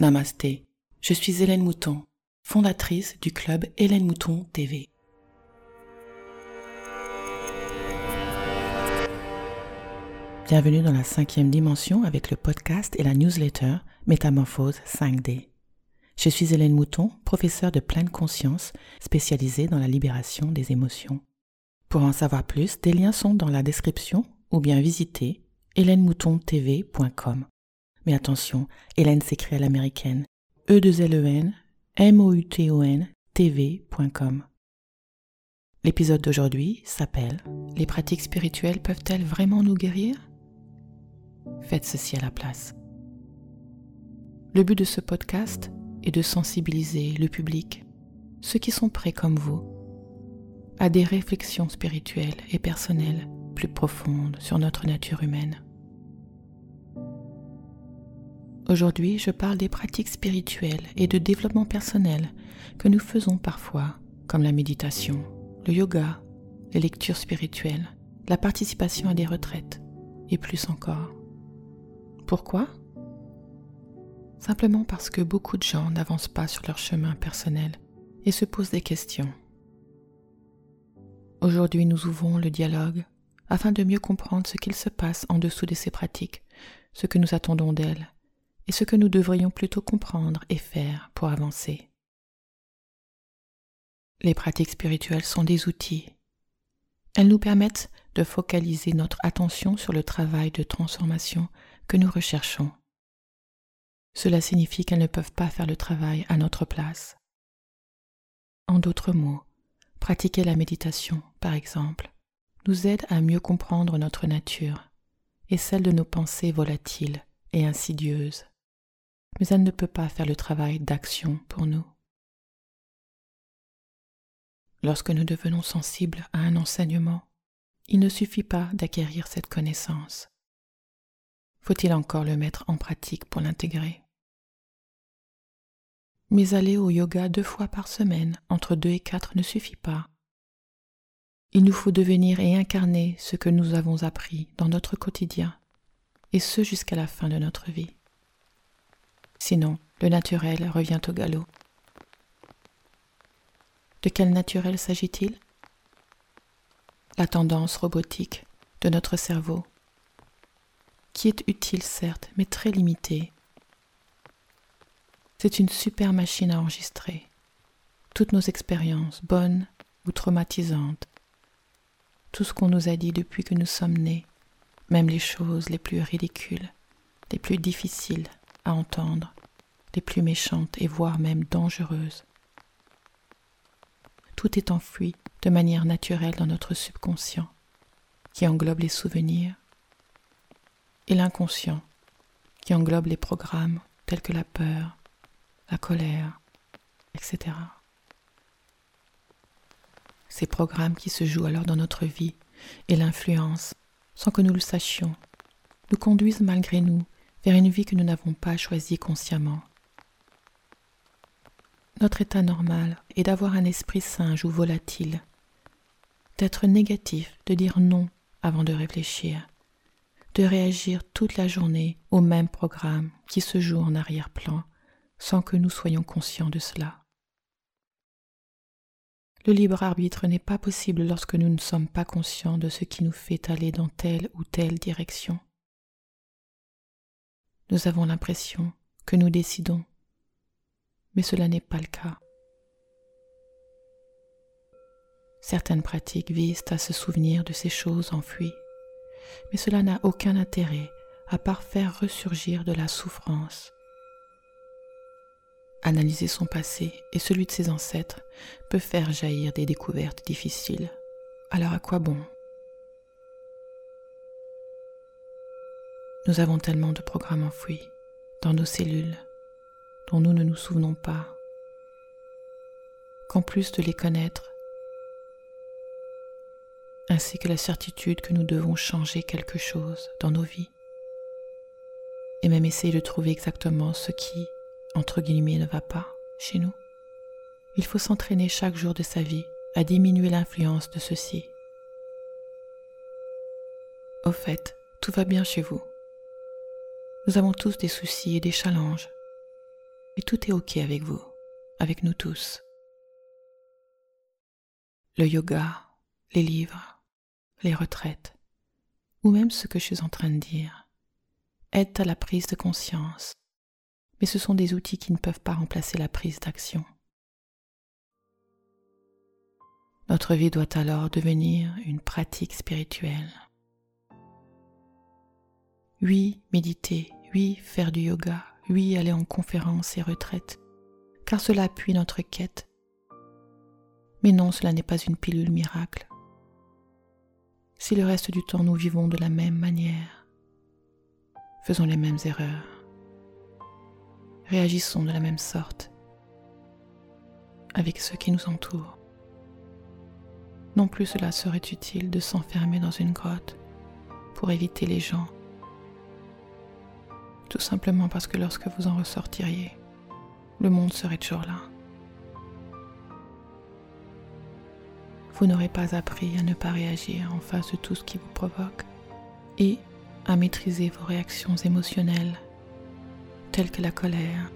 Namasté, je suis Hélène Mouton, fondatrice du club Hélène Mouton TV. Bienvenue dans la cinquième dimension avec le podcast et la newsletter Métamorphose 5D. Je suis Hélène Mouton, professeure de pleine conscience spécialisée dans la libération des émotions. Pour en savoir plus, des liens sont dans la description ou bien visitez hélènemoutontv.com. Mais attention, Hélène s'écrit à l'américaine. e 2 l e n m o u t o n tv.com. L'épisode d'aujourd'hui s'appelle Les pratiques spirituelles peuvent-elles vraiment nous guérir? Faites ceci à la place. Le but de ce podcast est de sensibiliser le public, ceux qui sont prêts comme vous, à des réflexions spirituelles et personnelles plus profondes sur notre nature humaine. Aujourd'hui, je parle des pratiques spirituelles et de développement personnel que nous faisons parfois, comme la méditation, le yoga, les lectures spirituelles, la participation à des retraites et plus encore. Pourquoi? Simplement parce que beaucoup de gens n'avancent pas sur leur chemin personnel et se posent des questions. Aujourd'hui, nous ouvrons le dialogue afin de mieux comprendre ce qu'il se passe en dessous de ces pratiques, ce que nous attendons d'elles et ce que nous devrions plutôt comprendre et faire pour avancer. Les pratiques spirituelles sont des outils. Elles nous permettent de focaliser notre attention sur le travail de transformation que nous recherchons. Cela signifie qu'elles ne peuvent pas faire le travail à notre place. En d'autres mots, pratiquer la méditation, par exemple, nous aide à mieux comprendre notre nature et celle de nos pensées volatiles et insidieuses mais elle ne peut pas faire le travail d'action pour nous. Lorsque nous devenons sensibles à un enseignement, il ne suffit pas d'acquérir cette connaissance. Faut-il encore le mettre en pratique pour l'intégrer? Mais aller au yoga deux fois par semaine, entre deux et quatre, ne suffit pas. Il nous faut devenir et incarner ce que nous avons appris dans notre quotidien, et ce jusqu'à la fin de notre vie. Sinon, le naturel revient au galop. De quel naturel s'agit-il? La tendance robotique de notre cerveau, qui est utile certes, mais très limitée. C'est une super machine à enregistrer toutes nos expériences, bonnes ou traumatisantes, tout ce qu'on nous a dit depuis que nous sommes nés, même les choses les plus ridicules, les plus difficiles à entendre, les plus méchantes et voire même dangereuses. Tout est enfoui de manière naturelle dans notre subconscient, qui englobe les souvenirs, et l'inconscient, qui englobe les programmes tels que la peur, la colère, etc. Ces programmes qui se jouent alors dans notre vie et l'influence, sans que nous le sachions, nous conduisent malgré nous vers une vie que nous n'avons pas choisie consciemment. Notre état normal est d'avoir un esprit singe ou volatile, d'être négatif, de dire non avant de réfléchir, de réagir toute la journée au même programme qui se joue en arrière-plan sans que nous soyons conscients de cela. Le libre arbitre n'est pas possible lorsque nous ne sommes pas conscients de ce qui nous fait aller dans telle ou telle direction. Nous avons l'impression que nous décidons, mais cela n'est pas le cas. Certaines pratiques visent à se souvenir de ces choses enfouies, mais cela n'a aucun intérêt à part faire ressurgir de la souffrance. Analyser son passé et celui de ses ancêtres peut faire jaillir des découvertes difficiles. Alors à quoi bon Nous avons tellement de programmes enfouis dans nos cellules dont nous ne nous souvenons pas, qu'en plus de les connaître, ainsi que la certitude que nous devons changer quelque chose dans nos vies, et même essayer de trouver exactement ce qui, entre guillemets, ne va pas chez nous. Il faut s'entraîner chaque jour de sa vie à diminuer l'influence de ceci. Au fait, tout va bien chez vous. Nous avons tous des soucis et des challenges. et tout est OK avec vous, avec nous tous. Le yoga, les livres, les retraites, ou même ce que je suis en train de dire, aident à la prise de conscience, mais ce sont des outils qui ne peuvent pas remplacer la prise d'action. Notre vie doit alors devenir une pratique spirituelle. Oui, méditer, oui, faire du yoga, oui, aller en conférence et retraite, car cela appuie notre quête. Mais non, cela n'est pas une pilule miracle. Si le reste du temps nous vivons de la même manière, faisons les mêmes erreurs, réagissons de la même sorte avec ceux qui nous entourent. Non plus cela serait utile de s'enfermer dans une grotte pour éviter les gens. Tout simplement parce que lorsque vous en ressortiriez, le monde serait toujours là. Vous n'aurez pas appris à ne pas réagir en face de tout ce qui vous provoque et à maîtriser vos réactions émotionnelles telles que la colère,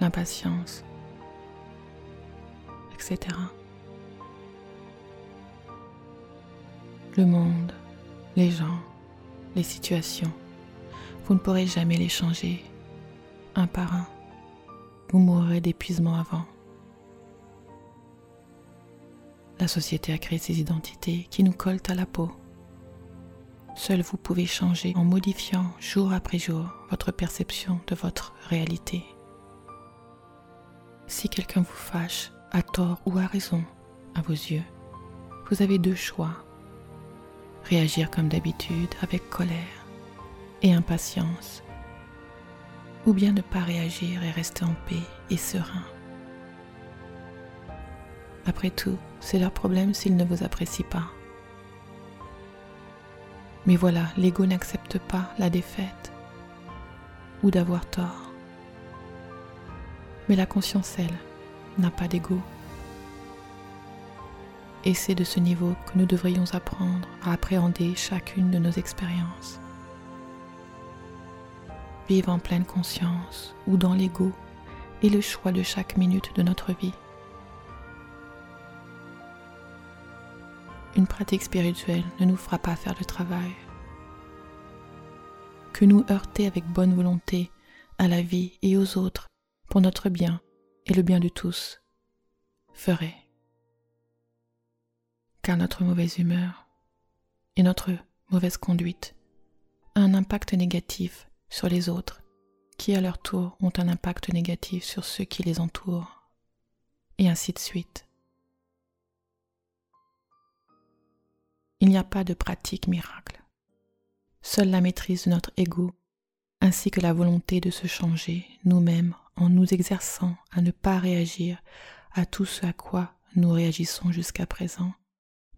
l'impatience, etc. le monde, les gens, les situations. Vous ne pourrez jamais les changer, un par un. Vous mourrez d'épuisement avant. La société a créé ces identités qui nous collent à la peau. Seul vous pouvez changer en modifiant jour après jour votre perception de votre réalité. Si quelqu'un vous fâche, à tort ou à raison, à vos yeux, vous avez deux choix réagir comme d'habitude avec colère et impatience, ou bien ne pas réagir et rester en paix et serein. Après tout, c'est leur problème s'ils ne vous apprécient pas. Mais voilà, l'ego n'accepte pas la défaite ou d'avoir tort. Mais la conscience, elle, n'a pas d'ego. Et c'est de ce niveau que nous devrions apprendre à appréhender chacune de nos expériences. Vivre en pleine conscience ou dans l'ego est le choix de chaque minute de notre vie. Une pratique spirituelle ne nous fera pas faire le travail. Que nous heurter avec bonne volonté à la vie et aux autres pour notre bien et le bien de tous ferait car notre mauvaise humeur et notre mauvaise conduite a un impact négatif sur les autres, qui à leur tour ont un impact négatif sur ceux qui les entourent, et ainsi de suite. Il n'y a pas de pratique miracle. Seule la maîtrise de notre ego, ainsi que la volonté de se changer nous-mêmes en nous exerçant à ne pas réagir à tout ce à quoi nous réagissons jusqu'à présent,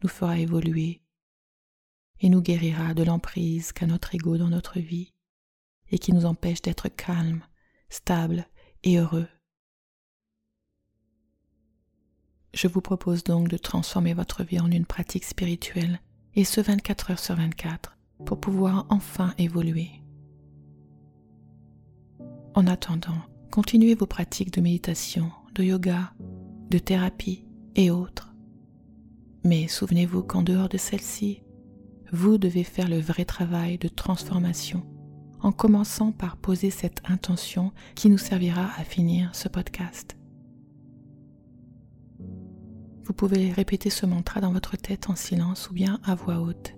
nous fera évoluer et nous guérira de l'emprise qu'a notre ego dans notre vie et qui nous empêche d'être calmes, stables et heureux. Je vous propose donc de transformer votre vie en une pratique spirituelle et ce 24 heures sur 24 pour pouvoir enfin évoluer. En attendant, continuez vos pratiques de méditation, de yoga, de thérapie et autres mais souvenez-vous qu'en dehors de celle-ci, vous devez faire le vrai travail de transformation en commençant par poser cette intention qui nous servira à finir ce podcast. Vous pouvez répéter ce mantra dans votre tête en silence ou bien à voix haute.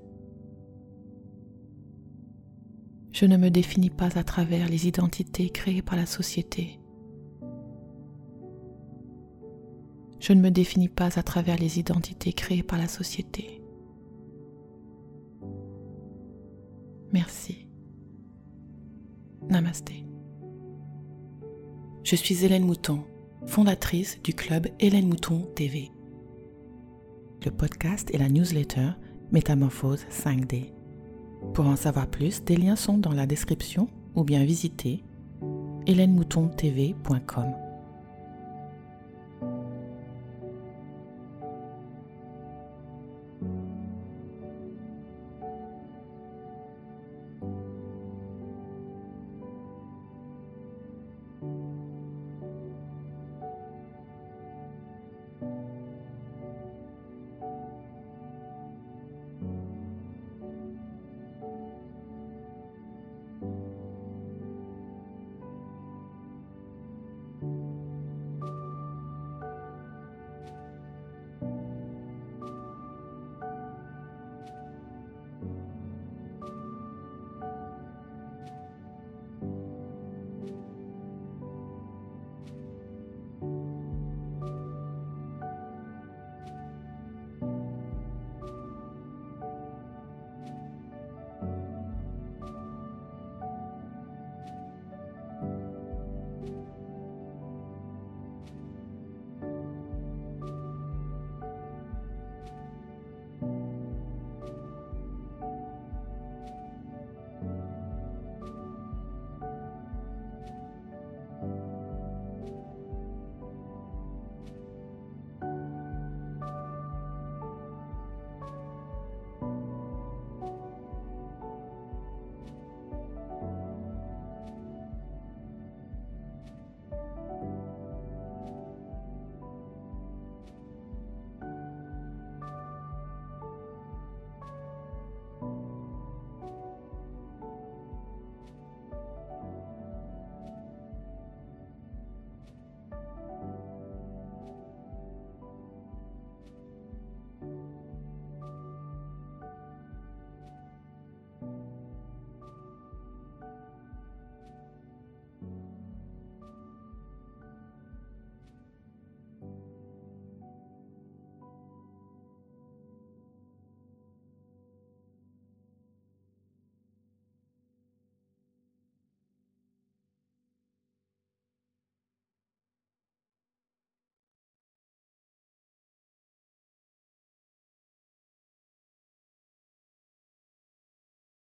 Je ne me définis pas à travers les identités créées par la société. Je ne me définis pas à travers les identités créées par la société. Merci. Namasté. Je suis Hélène Mouton, fondatrice du club Hélène Mouton TV. Le podcast et la newsletter Métamorphose 5D. Pour en savoir plus, des liens sont dans la description ou bien visiter hélènemoutontv.com.